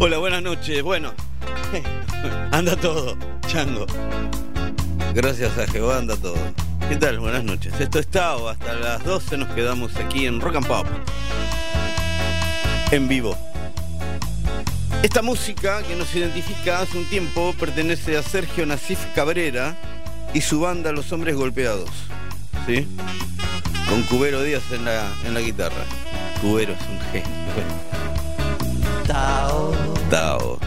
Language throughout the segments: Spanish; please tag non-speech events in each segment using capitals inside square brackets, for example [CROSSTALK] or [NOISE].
Hola, buenas noches. Bueno, [LAUGHS] anda todo, chango. Gracias a Jehová anda todo. ¿Qué tal? Buenas noches. Esto es Tao. Hasta las 12 nos quedamos aquí en Rock and Pop. En vivo. Esta música que nos identifica hace un tiempo pertenece a Sergio Nasif Cabrera y su banda Los Hombres Golpeados. ¿Sí? Con Cubero Díaz en la, en la guitarra. Cubero es un genio. Tao. Tao.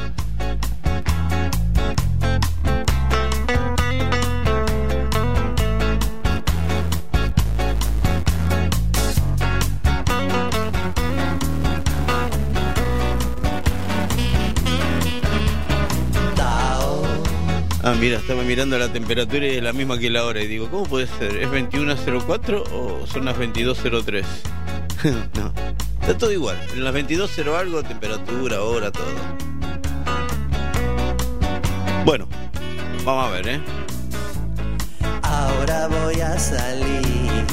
Tao. Ah, mira, estaba mirando la temperatura y es la misma que la hora. Y digo, ¿cómo puede ser? ¿Es 21.04 o son las 22.03? [LAUGHS] no, está todo igual. En las 22.0 algo, temperatura, hora, todo. Bueno, vamos a ver, ¿eh? Ahora voy a salir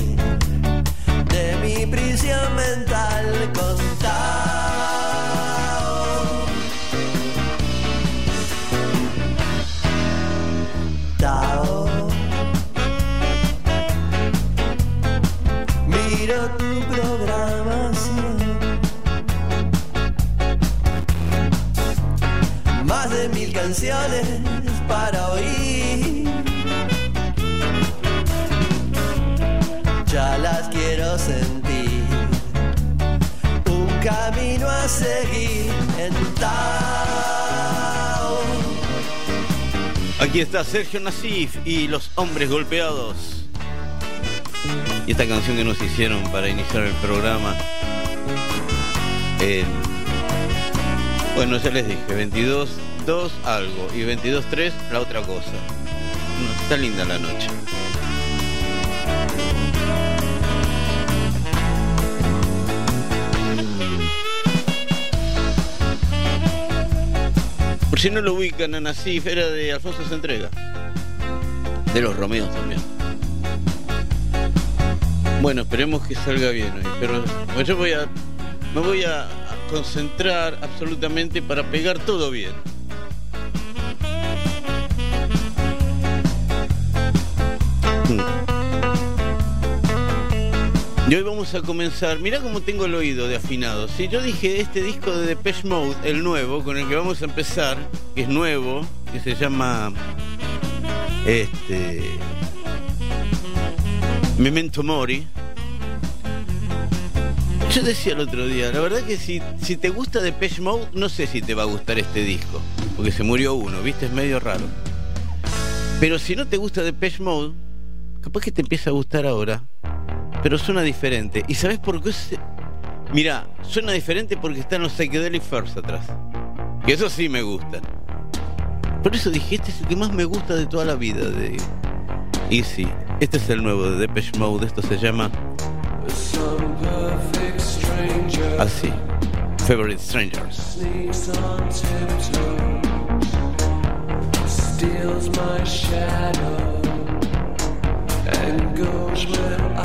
de mi prisión mental con. Canciones para oír. ya las quiero sentir. Un camino a seguir en Tao. Aquí está Sergio Nasif y los hombres golpeados. Y esta canción que nos hicieron para iniciar el programa. El- bueno, ya les dije, 22, 2 algo y 22, 3 la otra cosa. Está linda la noche. Por si no lo ubican a Nasif, era de Alfonso se entrega. De los Romeos también. Bueno, esperemos que salga bien hoy. Pero yo voy a. Me voy a concentrar absolutamente para pegar todo bien. Y hoy vamos a comenzar. Mirá cómo tengo el oído de afinado. Si yo dije este disco de Depeche Mode, el nuevo, con el que vamos a empezar, que es nuevo, que se llama. Este. Memento Mori. Yo decía el otro día, la verdad que si, si te gusta Depeche Mode, no sé si te va a gustar este disco. Porque se murió uno, viste, es medio raro. Pero si no te gusta Depeche Mode, capaz que te empieza a gustar ahora. Pero suena diferente. ¿Y sabes por qué? se- Mira, suena diferente porque están los Psychedelic First atrás. Que eso sí me gustan. Por eso dije, este es el que más me gusta de toda la vida. De... Y sí, este es el nuevo de Depeche Mode. Esto se llama así. Favorite Strangers. steals my shadow, goes where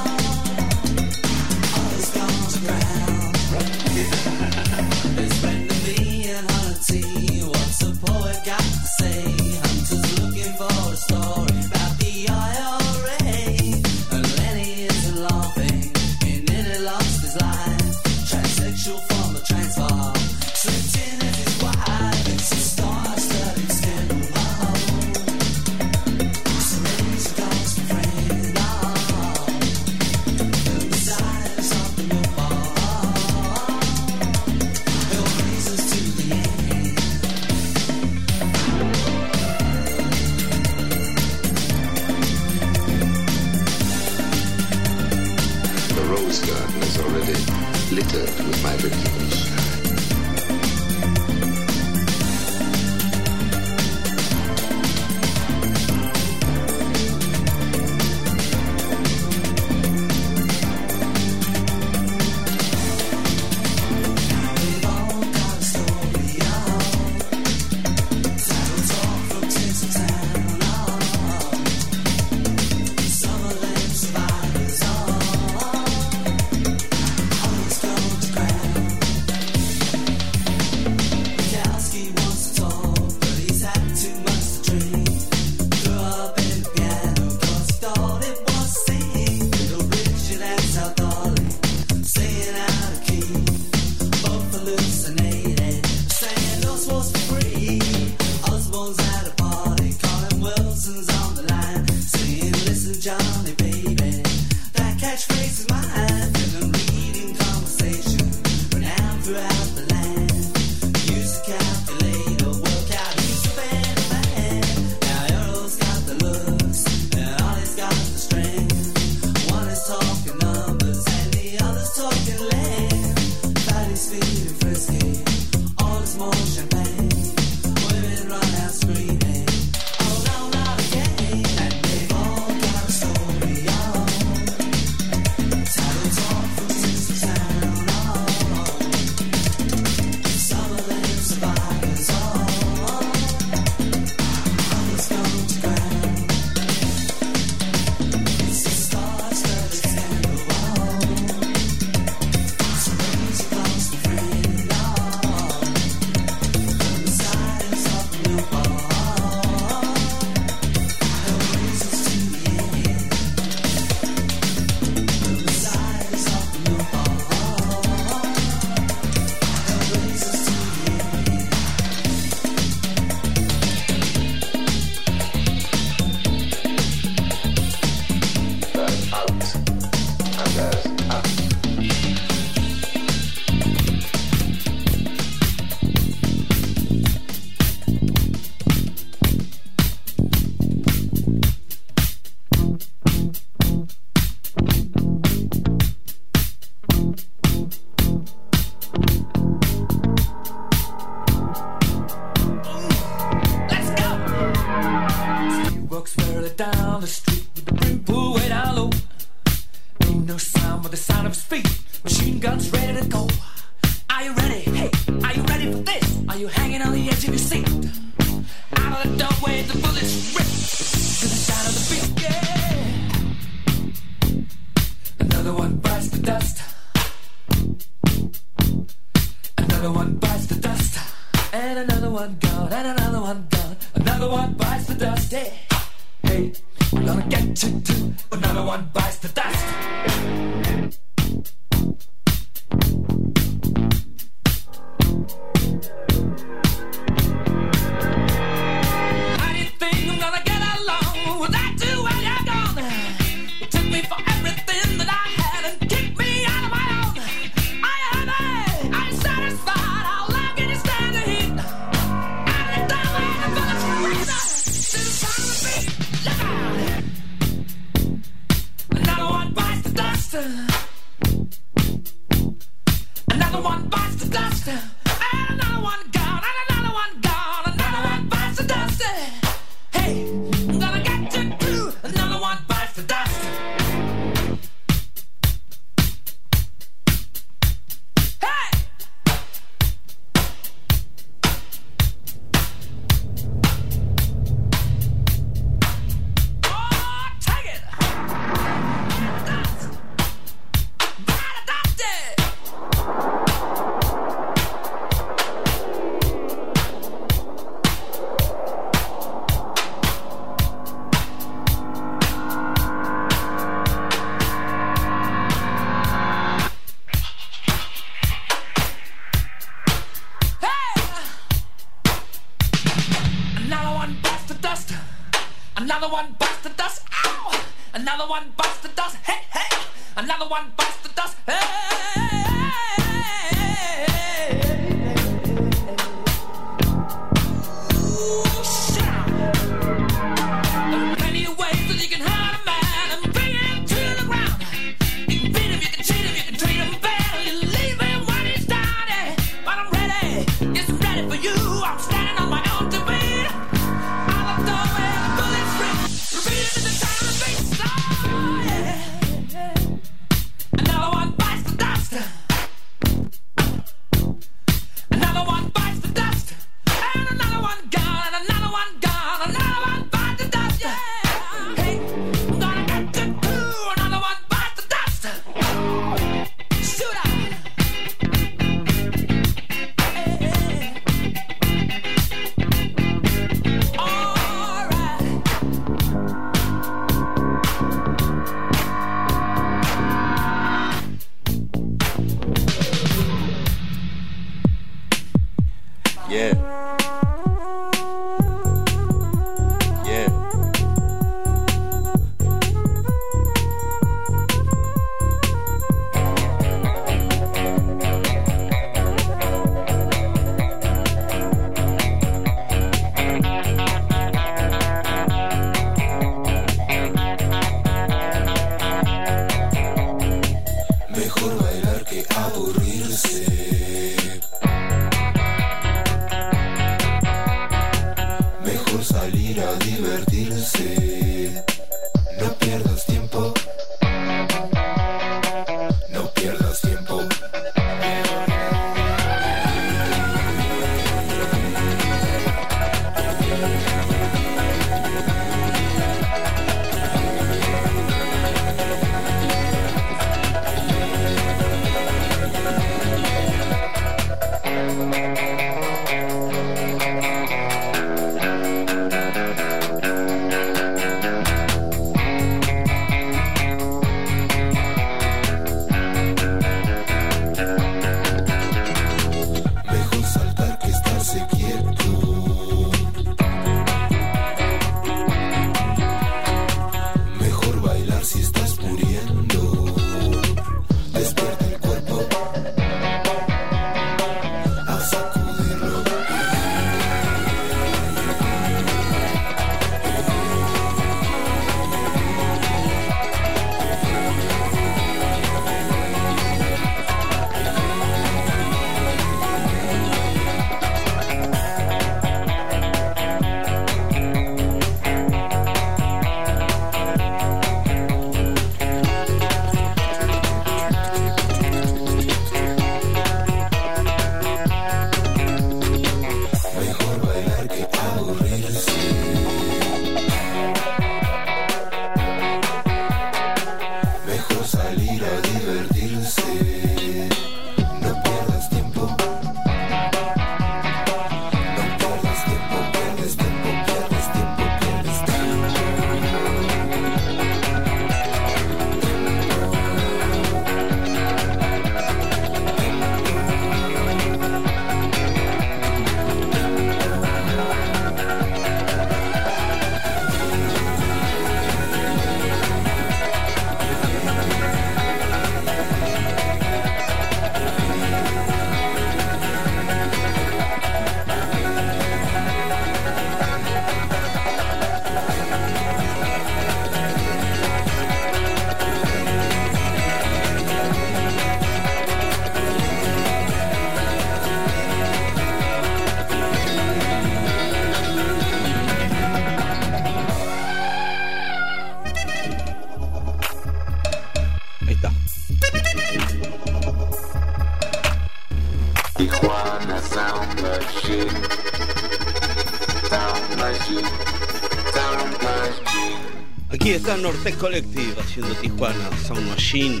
era Norte Collective haciendo Tijuana, Sound Machine.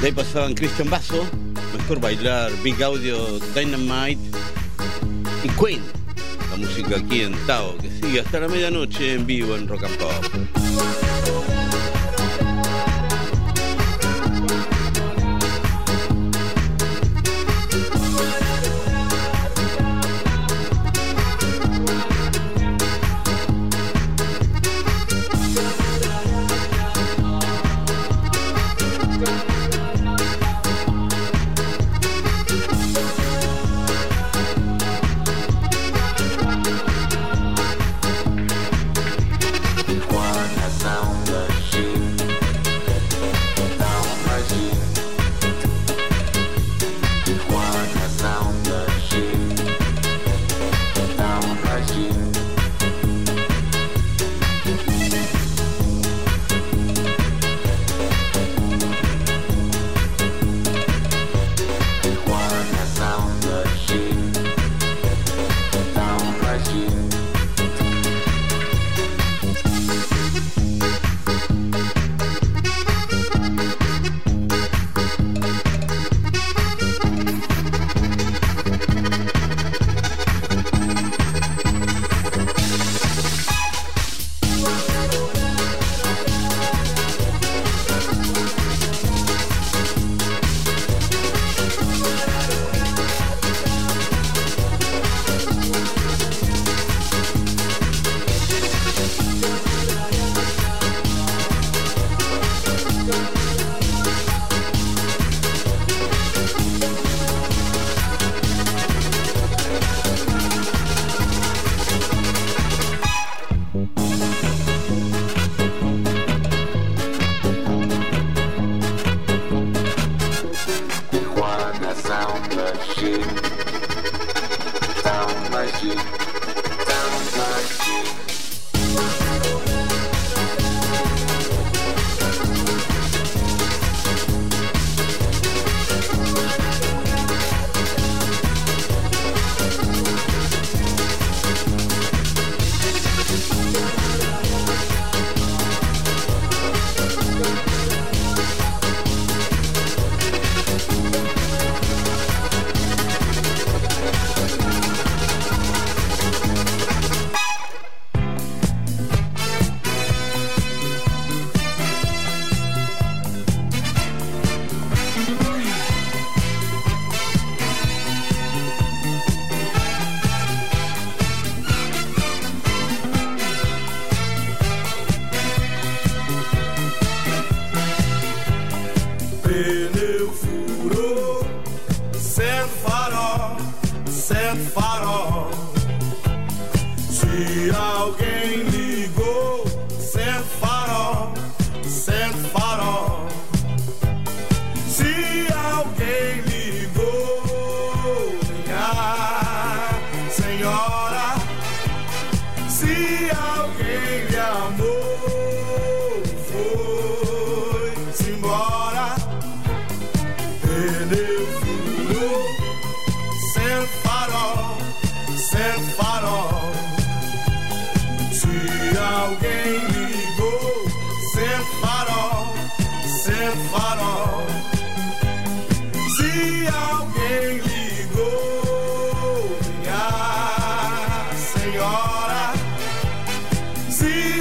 De ahí pasaban Christian Basso, Mejor Bailar, Big Audio, Dynamite y Queen. La música aquí en Tao, que sigue hasta la medianoche en vivo en Rock and Pop.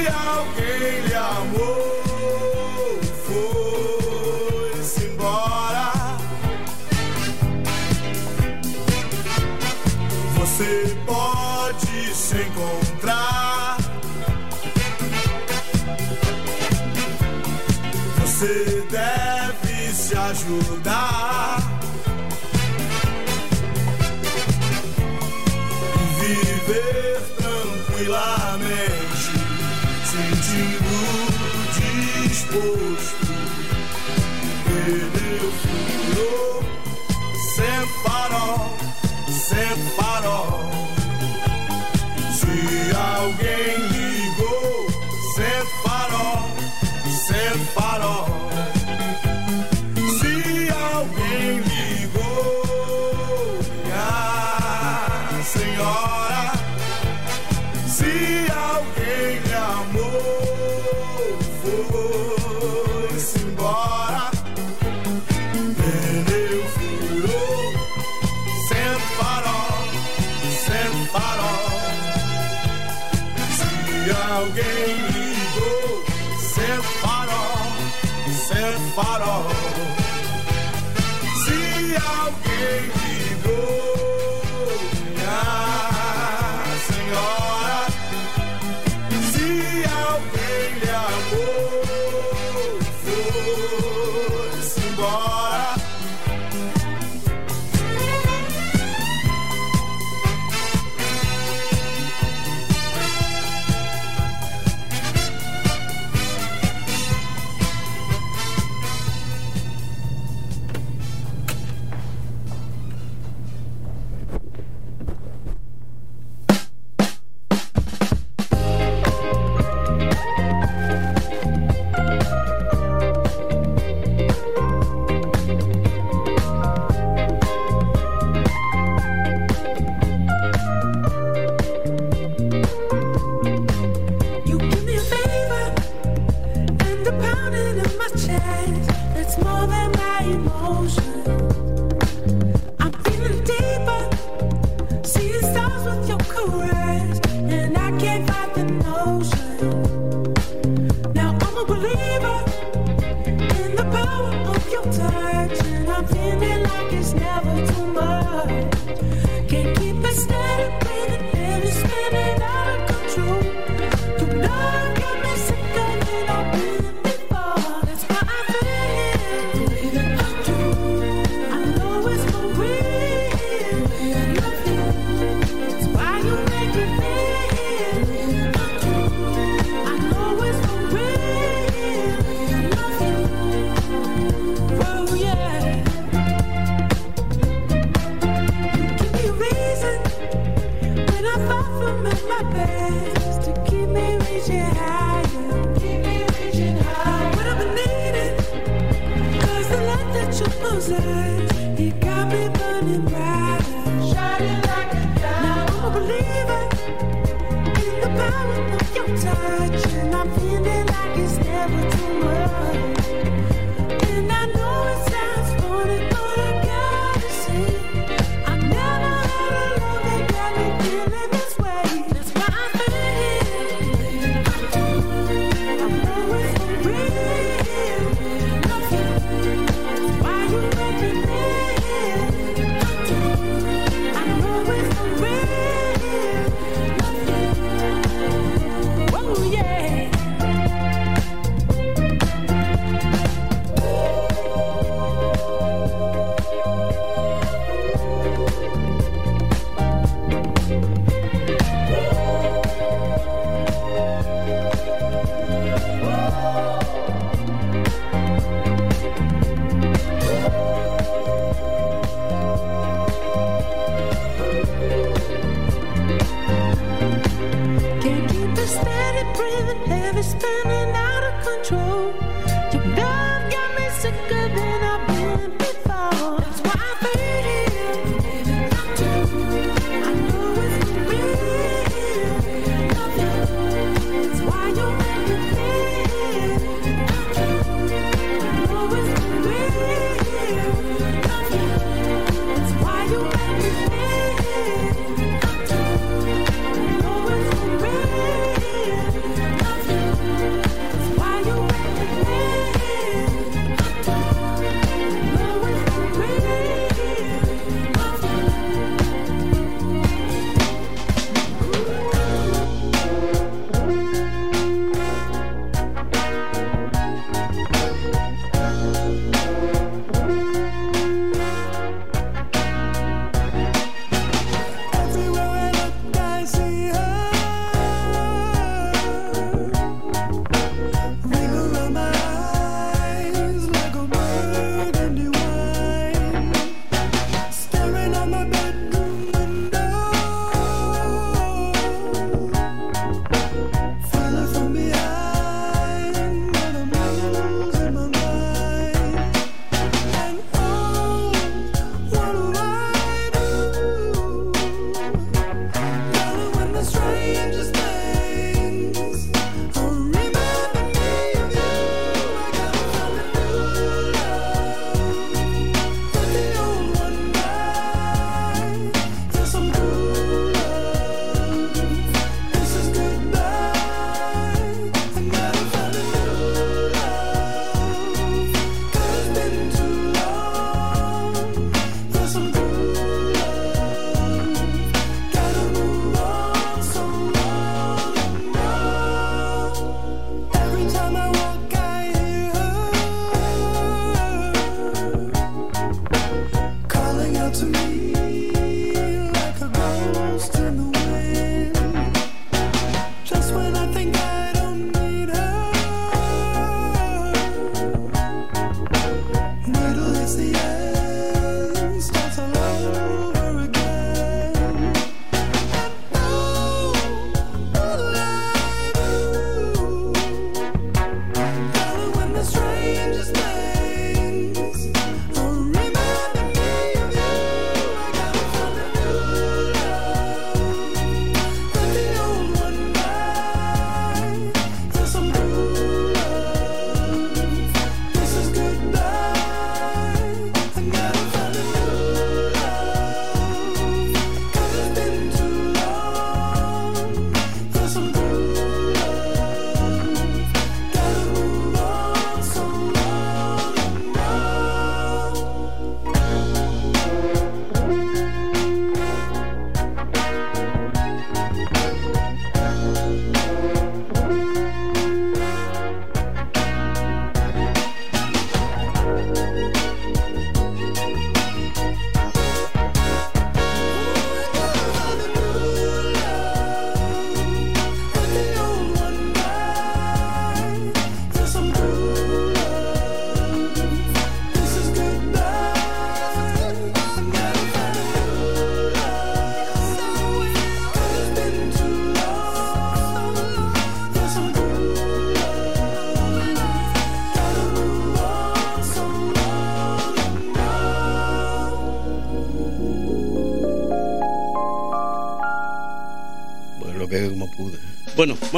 we are.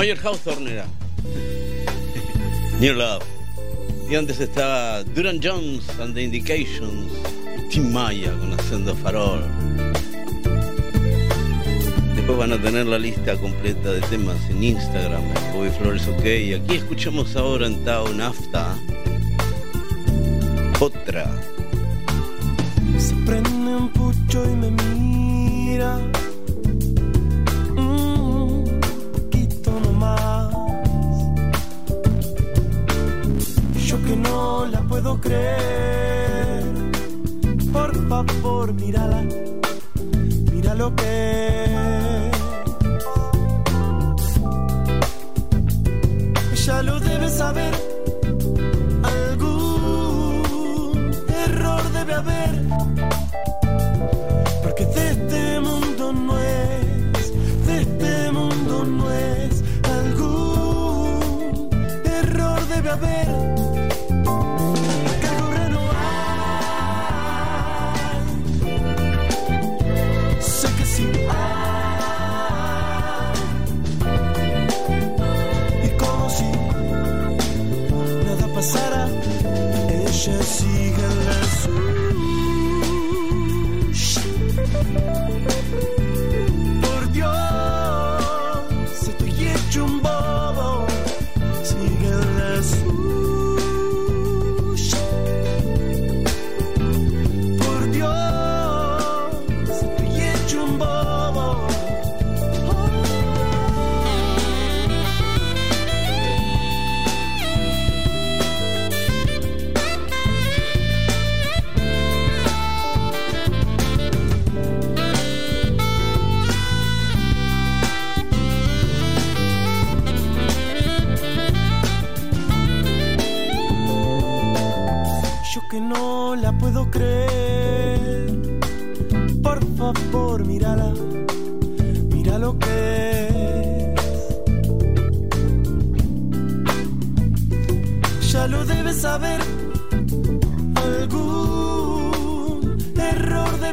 Roger Hawthorne era. New Love. Y antes estaba Duran Jones and the Indications. Tim Maya con Haciendo Farol. Después van a tener la lista completa de temas en Instagram, en Bobby Flores OK. Y aquí escuchamos ahora en Town Afta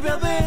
baby.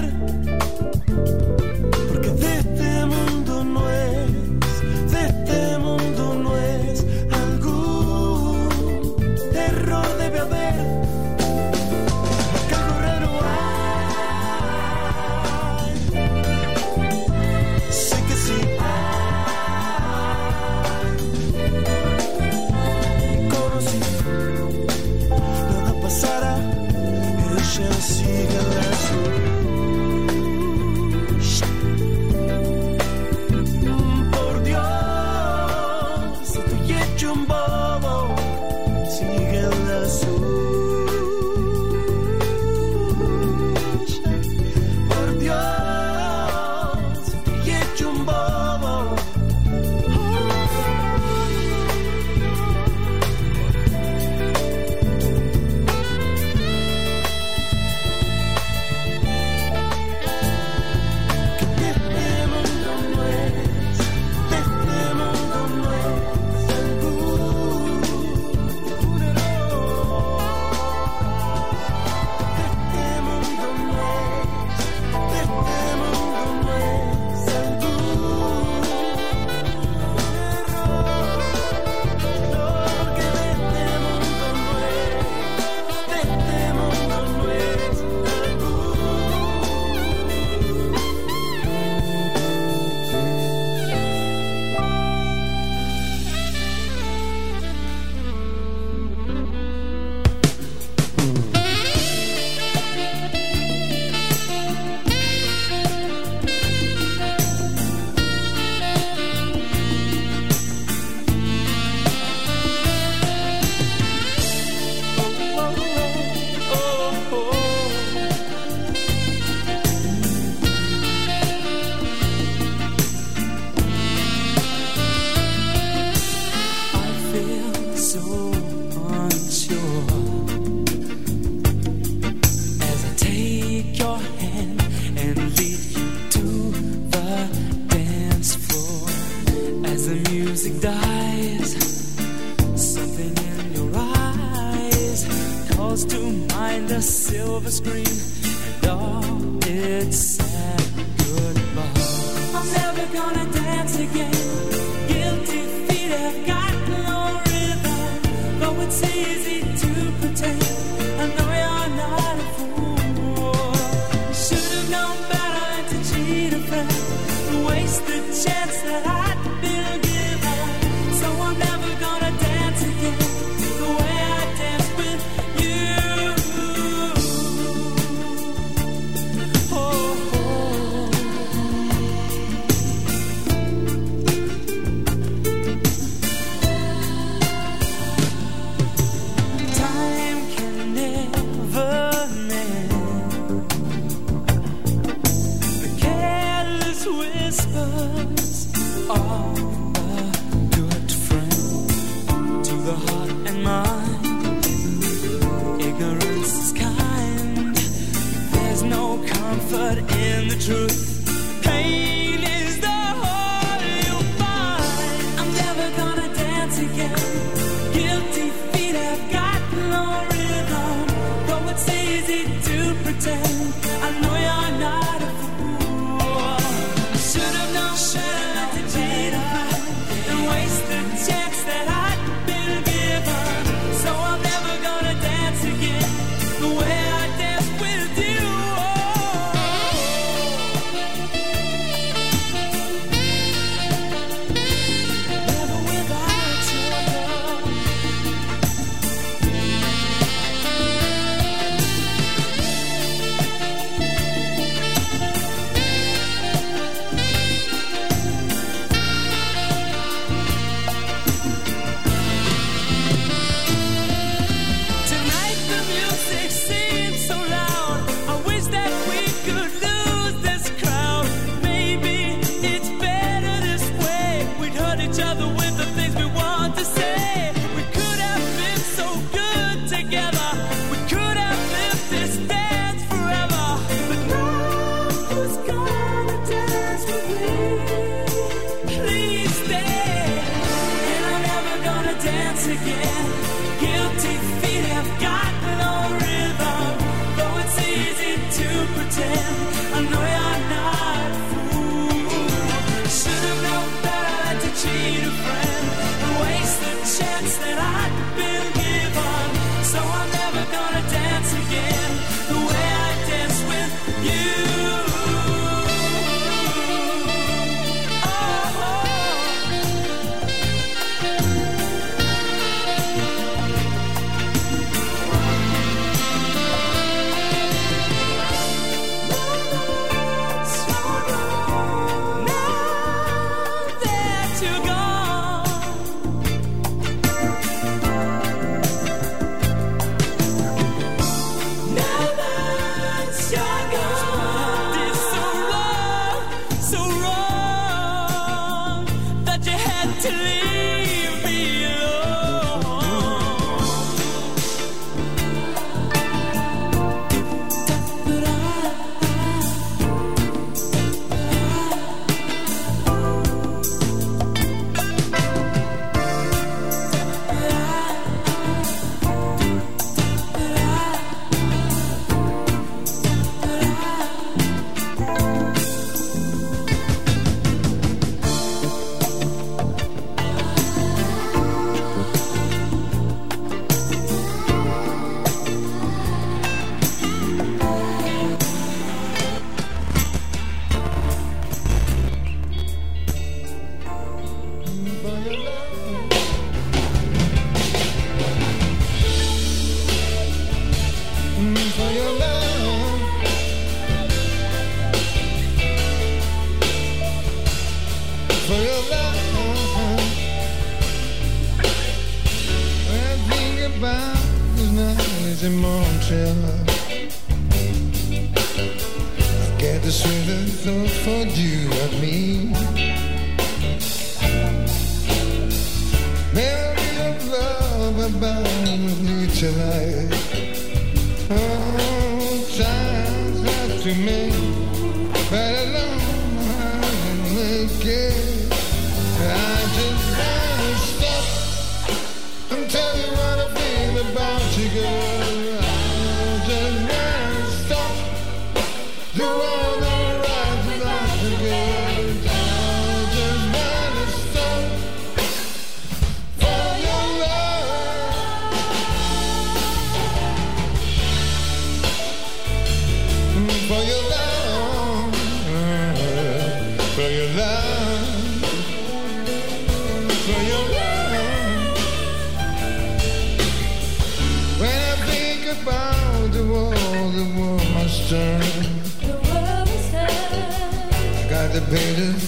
To make,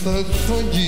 sangue escondido.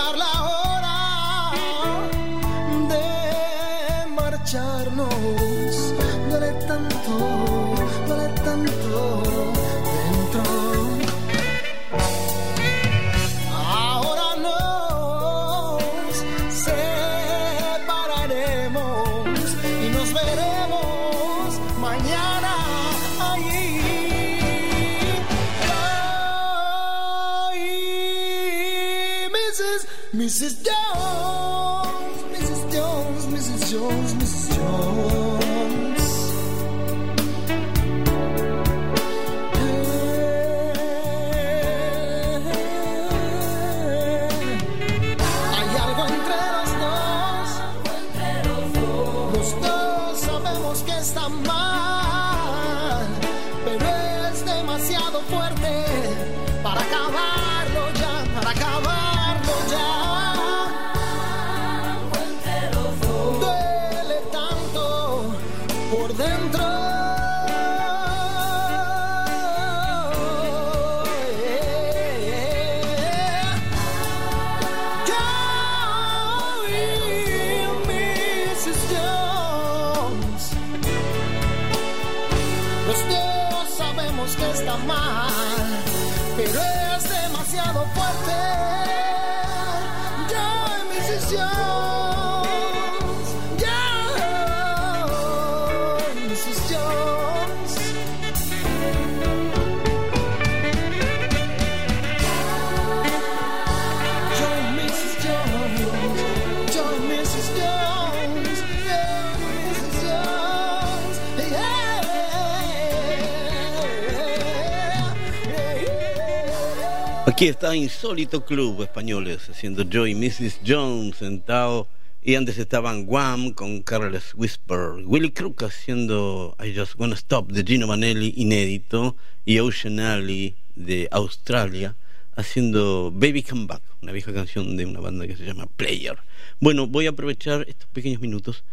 Carla. Aquí está Insólito Club Españoles haciendo Joy Mrs. Jones sentado y antes estaban Guam con Carlos Whisper, Willy Crook haciendo I Just Wanna Stop de Gino Vanelli inédito y Ocean Alley de Australia haciendo Baby Come Back, una vieja canción de una banda que se llama Player. Bueno, voy a aprovechar estos pequeños minutos,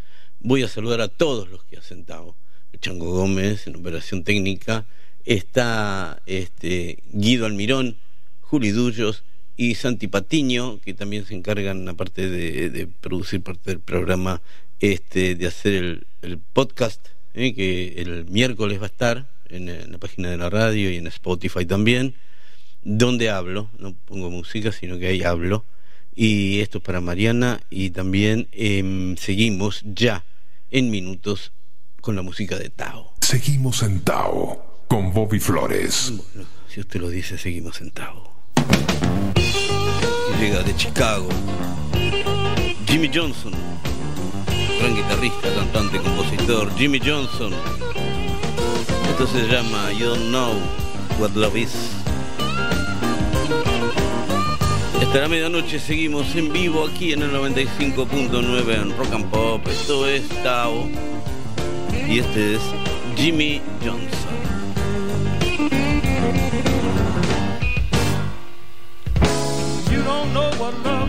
voy a saludar a todos los que han sentado. Chango Gómez en operación técnica, está este, Guido Almirón, Juli Dullos y Santi Patiño, que también se encargan, aparte de, producir parte del programa, este, de hacer el, podcast, eh, que el miércoles va a estar en, la página de la radio y en Spotify también, donde hablo, no pongo música, sino que ahí hablo. Y esto es para Mariana y también em, seguimos ya en minutos con la música de Tao. Seguimos en Tao con Bobby Flores. Si usted lo dice, seguimos en Tao. Llega de Chicago Jimmy Johnson, gran guitarrista, cantante, compositor, Jimmy Johnson. Esto se llama You Don't Know What Love Is. Hasta la medianoche seguimos en vivo aquí en el 95.9 en Rock and Pop. Esto es Tao y este es Jimmy Johnson. your love.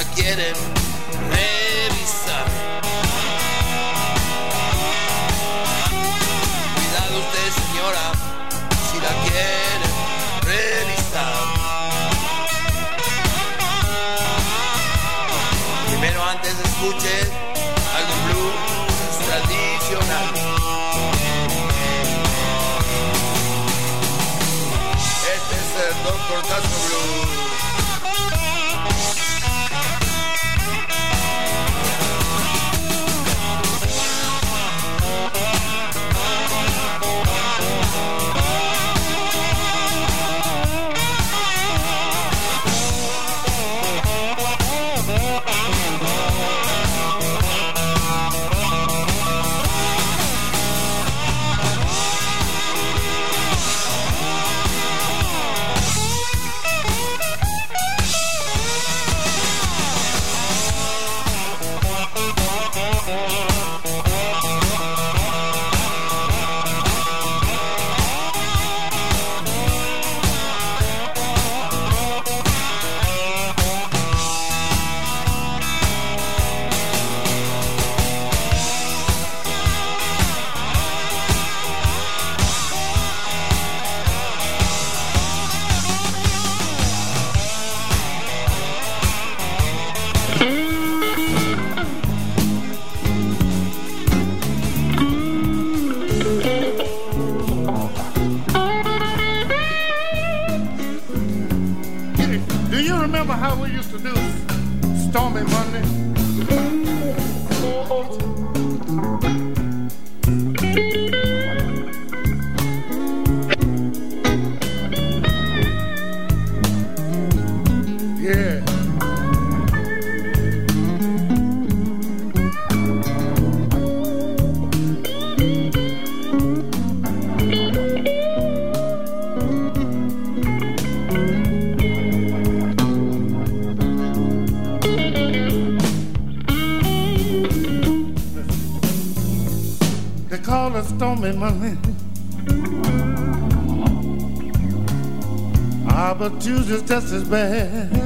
la quieren revisar. Cuidado usted señora, si la quieren revisar. Primero antes escuche Tuesday's just as bad.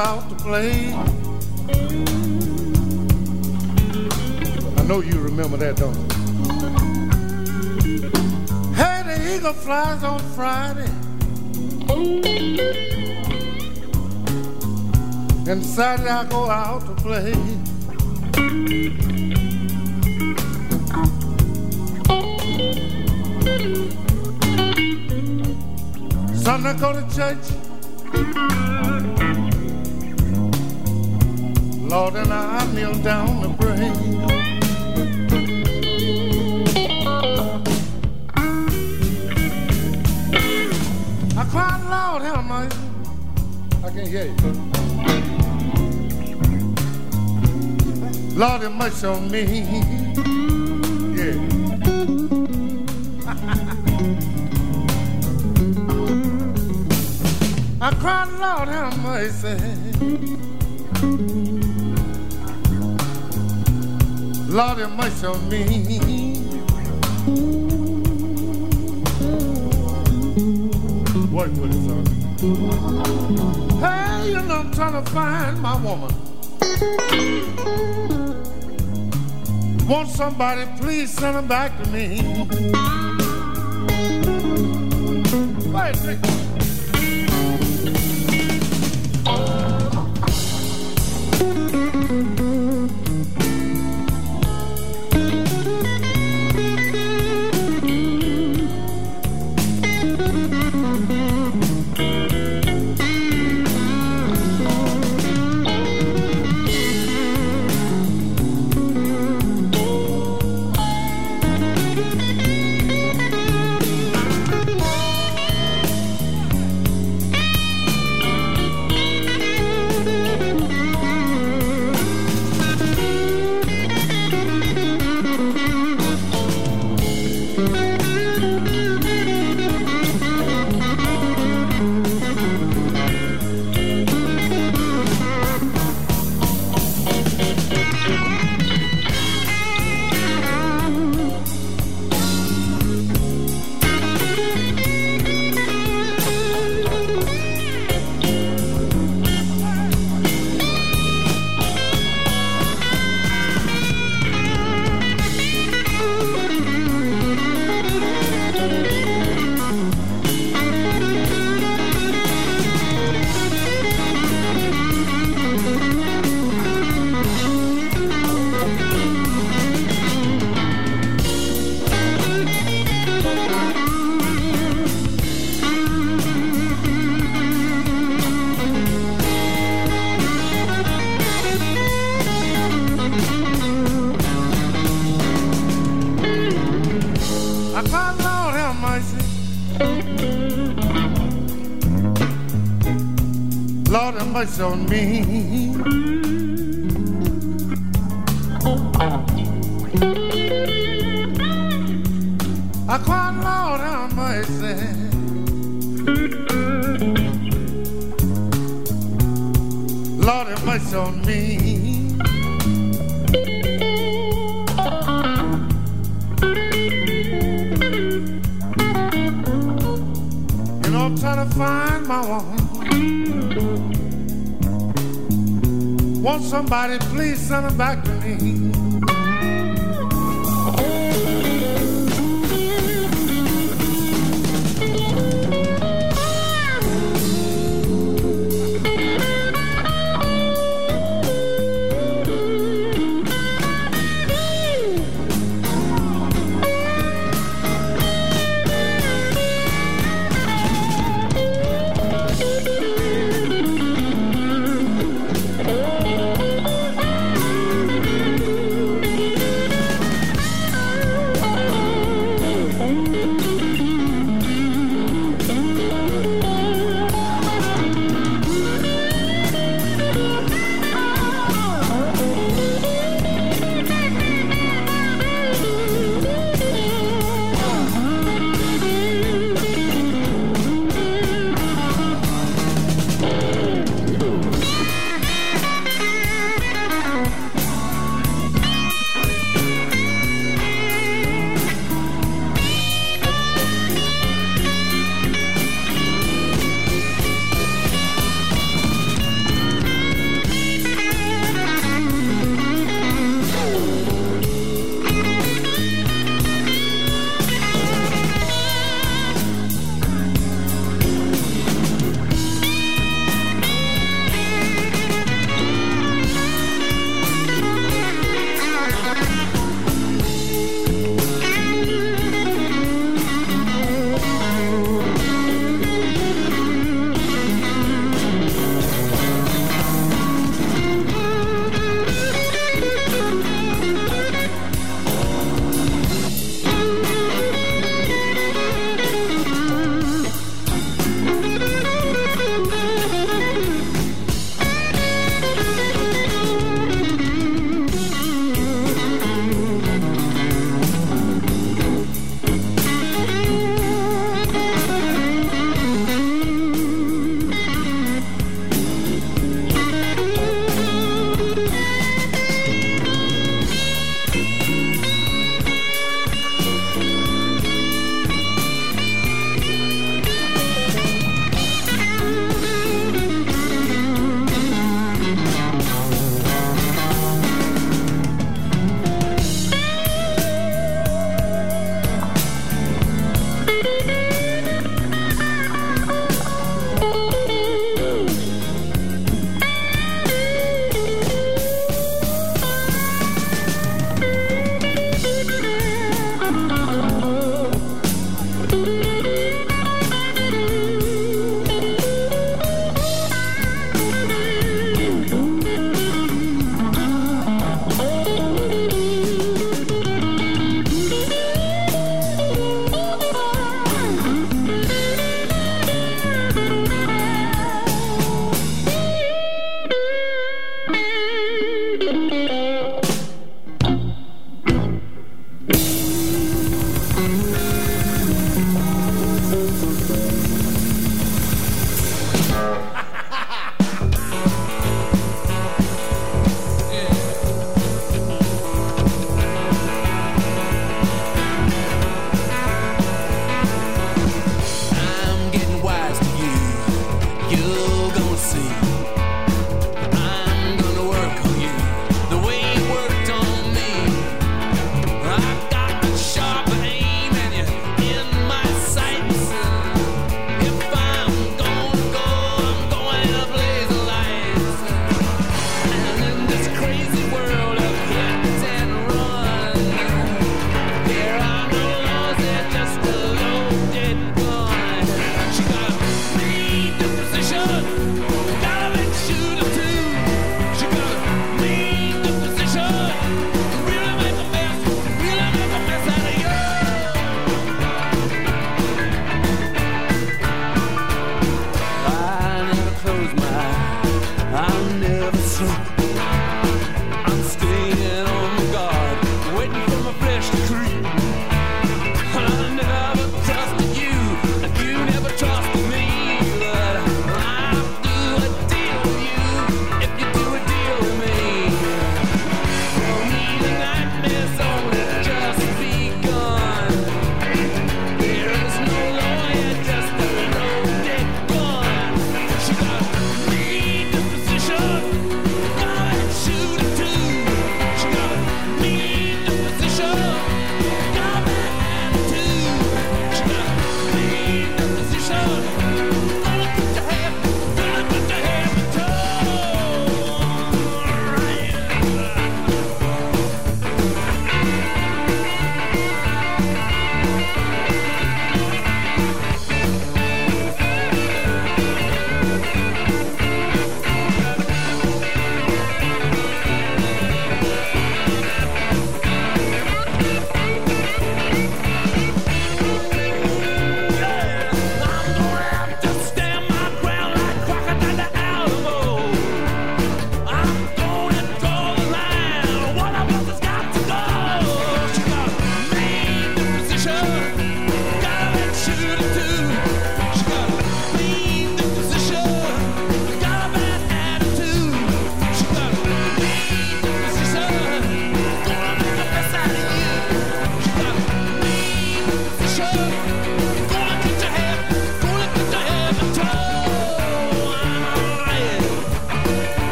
Out to play. I know you remember that, don't you? Hey, the eagle flies on Friday. And Saturday I go out to play. Sunday I go to church. Lord, and I kneel down to pray. I cried, Lord, have mercy. I can't hear you. Lord, have mercy on me. Yeah. [LAUGHS] I cried, Lord, have mercy. Lord, have mercy on me. Work with it, son. Hey, you know I'm trying to find my woman. Want somebody, please send her back to me. Wait, on me. Somebody,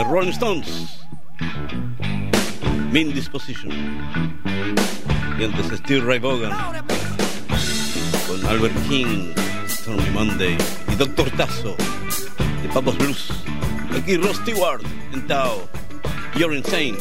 The Rolling Stones. Mean Disposition. Y antes Steve Ray Vaughan. Con Albert King, Stormy Monday y Doctor Tazo de Papos Blues. Aquí Ross Stewart en Tao. You're insane.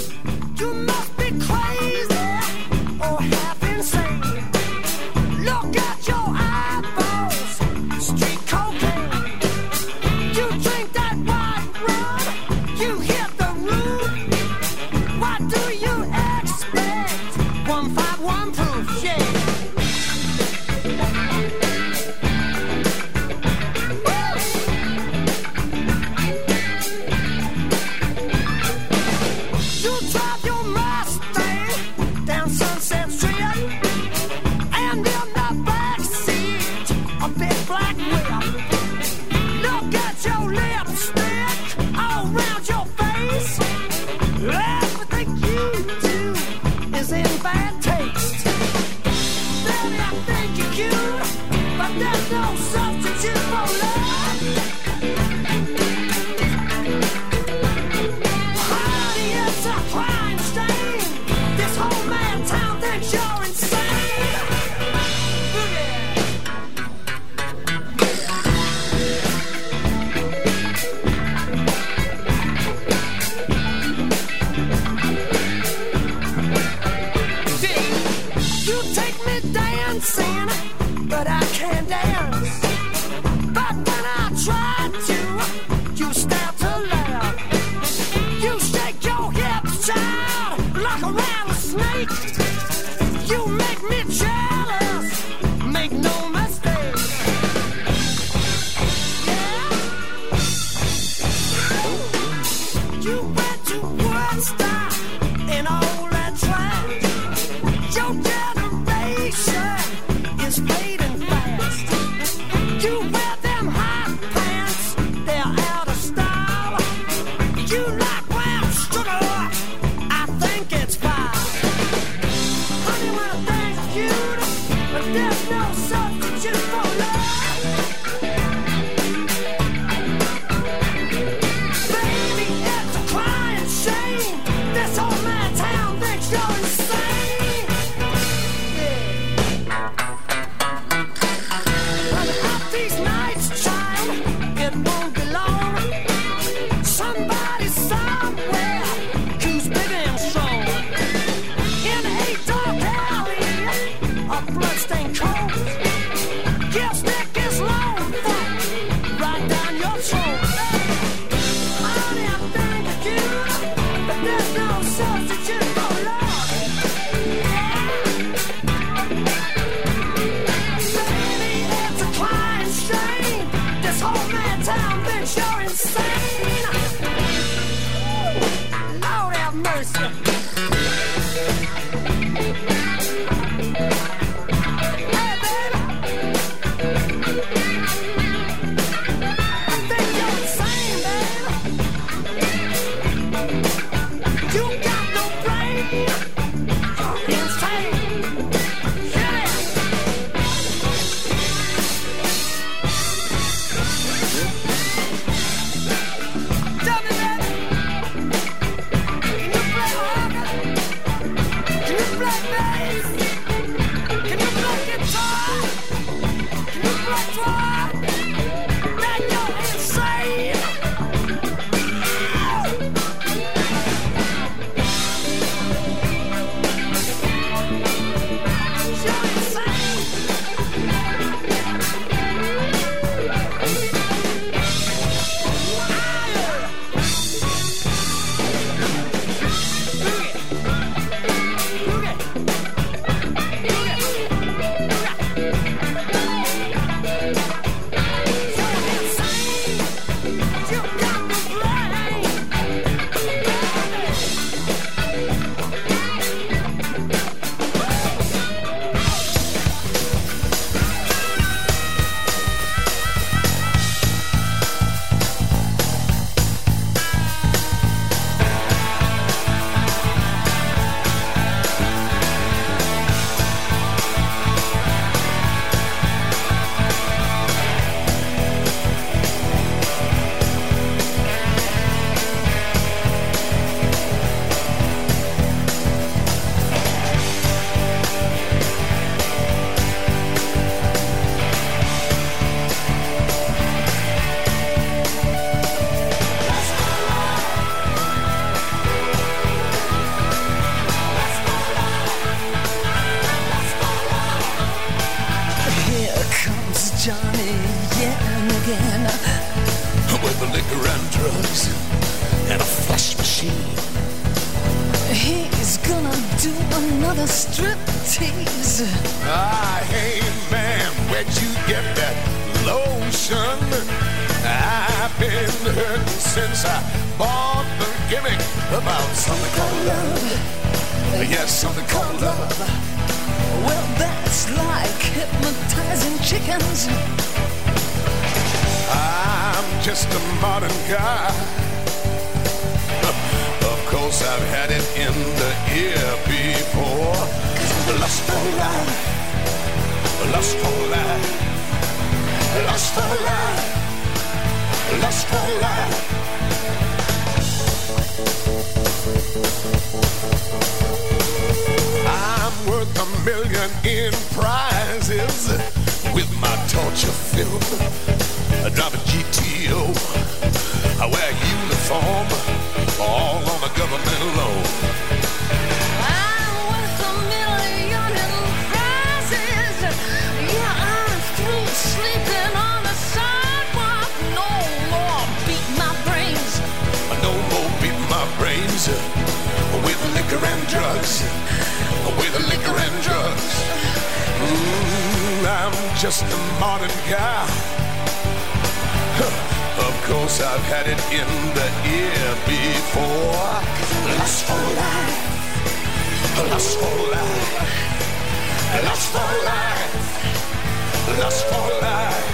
lust for life.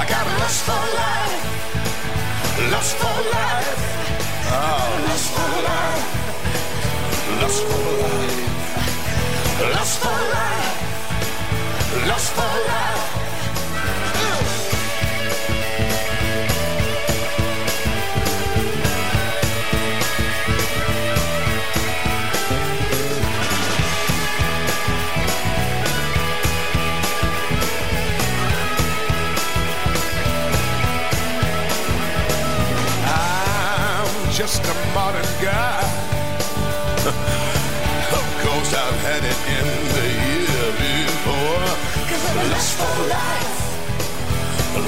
I got a lust for life. Lust for life. Oh, lust for life. Lust for life. Lust for life. Lust for life. for life.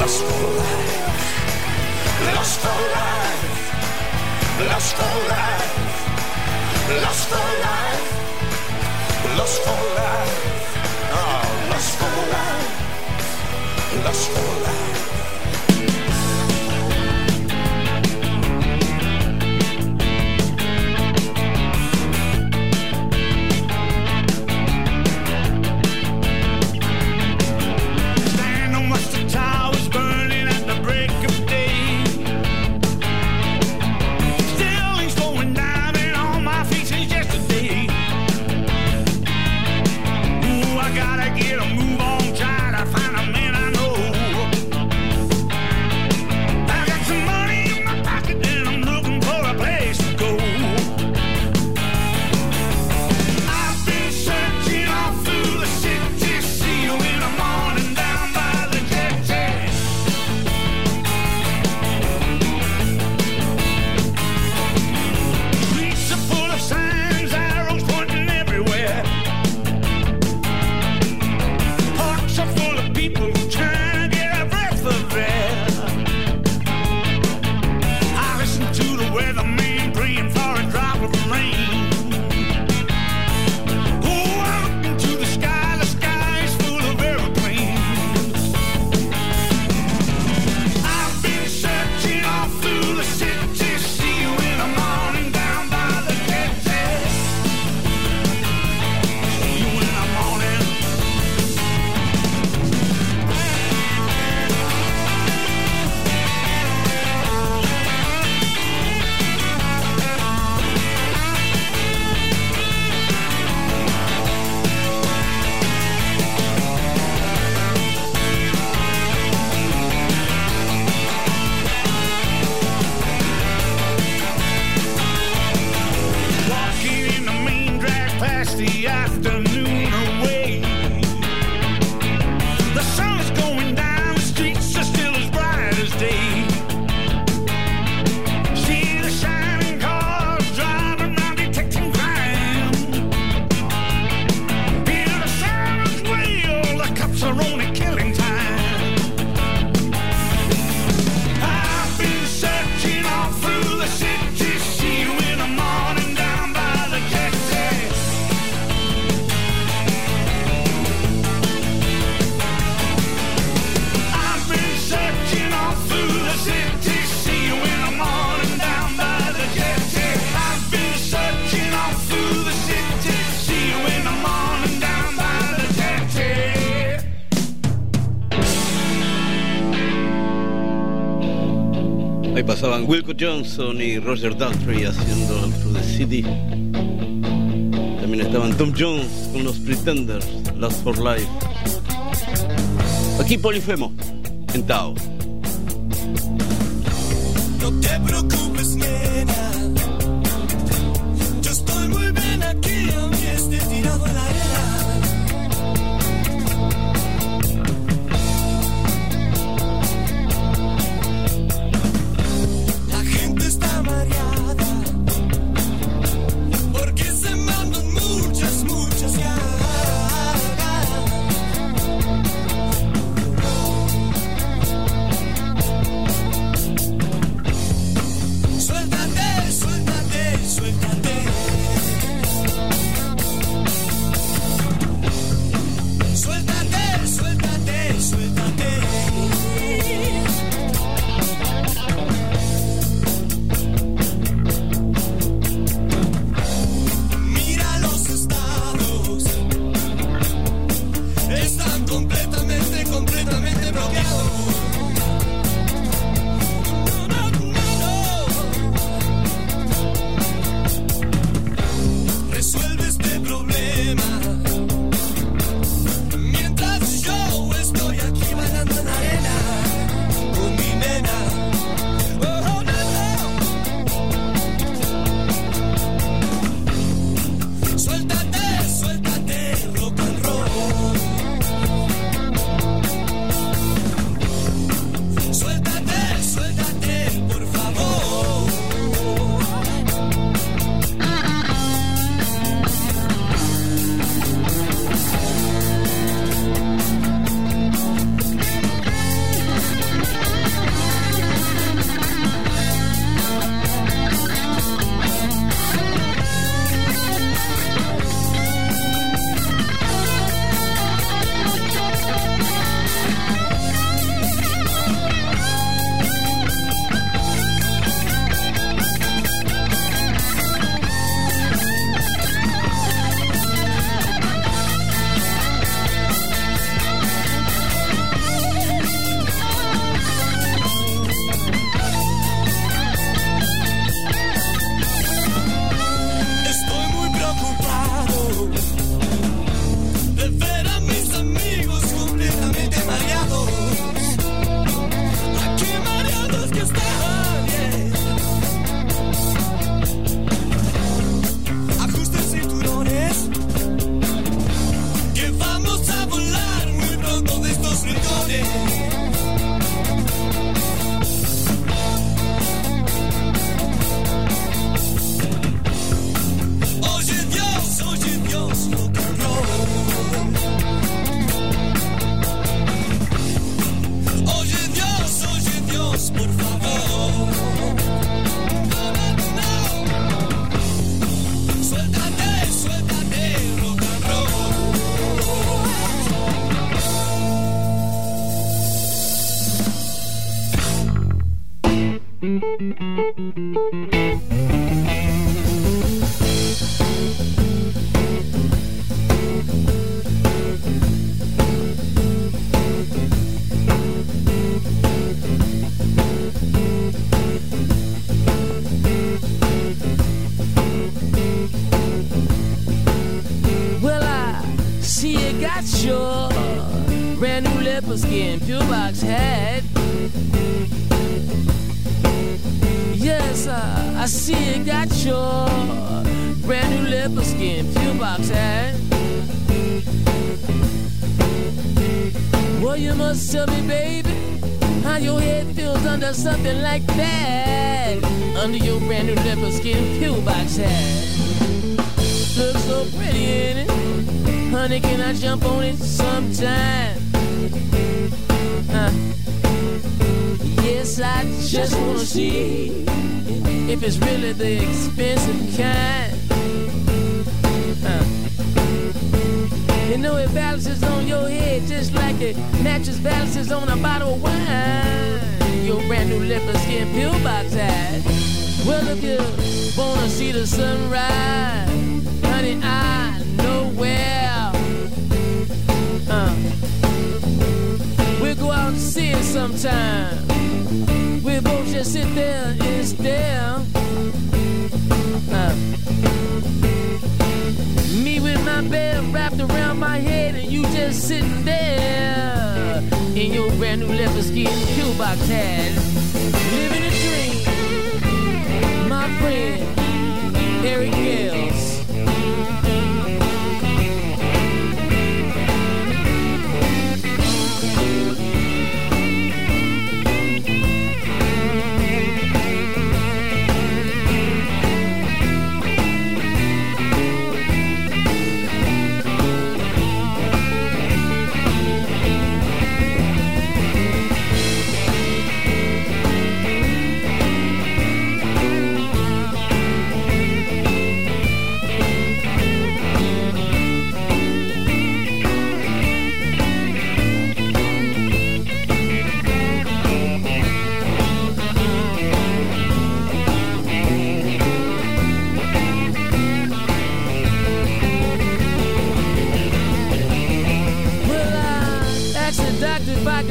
Lust for life. Lust for life. Lust for life. Ah, lust for life. Lust for life. Oh, lust for life. Lust for life. Pasaban Wilco Johnson y Roger Daltrey haciendo Through the City. También estaban Tom Jones con los Pretenders, Last for Life. Aquí Polifemo, en Tao. No te preocupes, Well, I see you got your brand new leopard skin pure box your brand new leopard skin pure box hat. Well, you must tell me, baby, how your head feels under something like that. Under your brand new leopard skin pure box hat. Looks so pretty, ain't it? Honey, can I jump on it sometime? Huh? Yes, I just wanna see if it's really the expensive kind. You know it balances on your head just like a mattress balances on a bottle of wine. Your brand new leopard skin pillbox hat. Well, if you wanna see the sunrise, honey, I know where. Uh, we'll go out and see it sometime. We'll both just sit there and stare. Uh, me with my bed wrapped around my head, and you just sitting there in your brand new leopard skin pillbox hat, living a dream. My friend Eric Gales.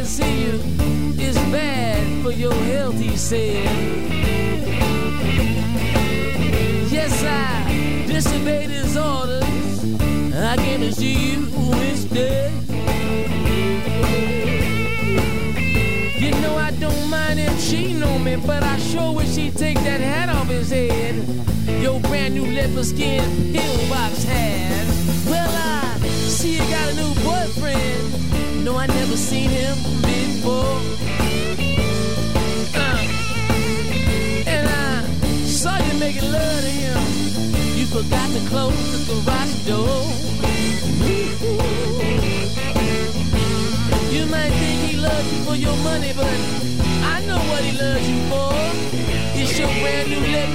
Can see you. It's bad for your health, he said. Yes, I disobeyed his orders. I came to see you instead. You know I don't mind him cheating on me, but I sure wish he'd take that hat off his head. Your brand new leopard skin pillbox hat. Well, I see you got a new boyfriend. No, I never seen him before. Uh, and I saw you making love to him. You forgot to close the garage door. You might think he loves you for your money, but I know what he loves you for. It's your brand new leopard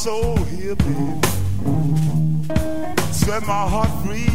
soul here, baby. Set my heart free.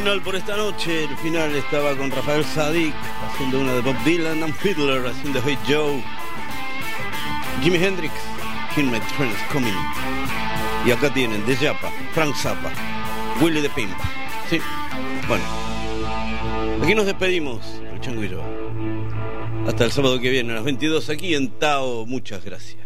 Final por esta noche. El final estaba con Rafael Sadik haciendo una de Bob Dylan and Fiddler haciendo Hey Joe. Jimi Hendrix, Kill My Train is Coming. Y acá tienen De Yapa, Frank Zappa, Willie the Pimp. Sí, bueno. Aquí nos despedimos, el chango y yo. Hasta el sábado que viene a las 22 aquí en Tao. Muchas gracias.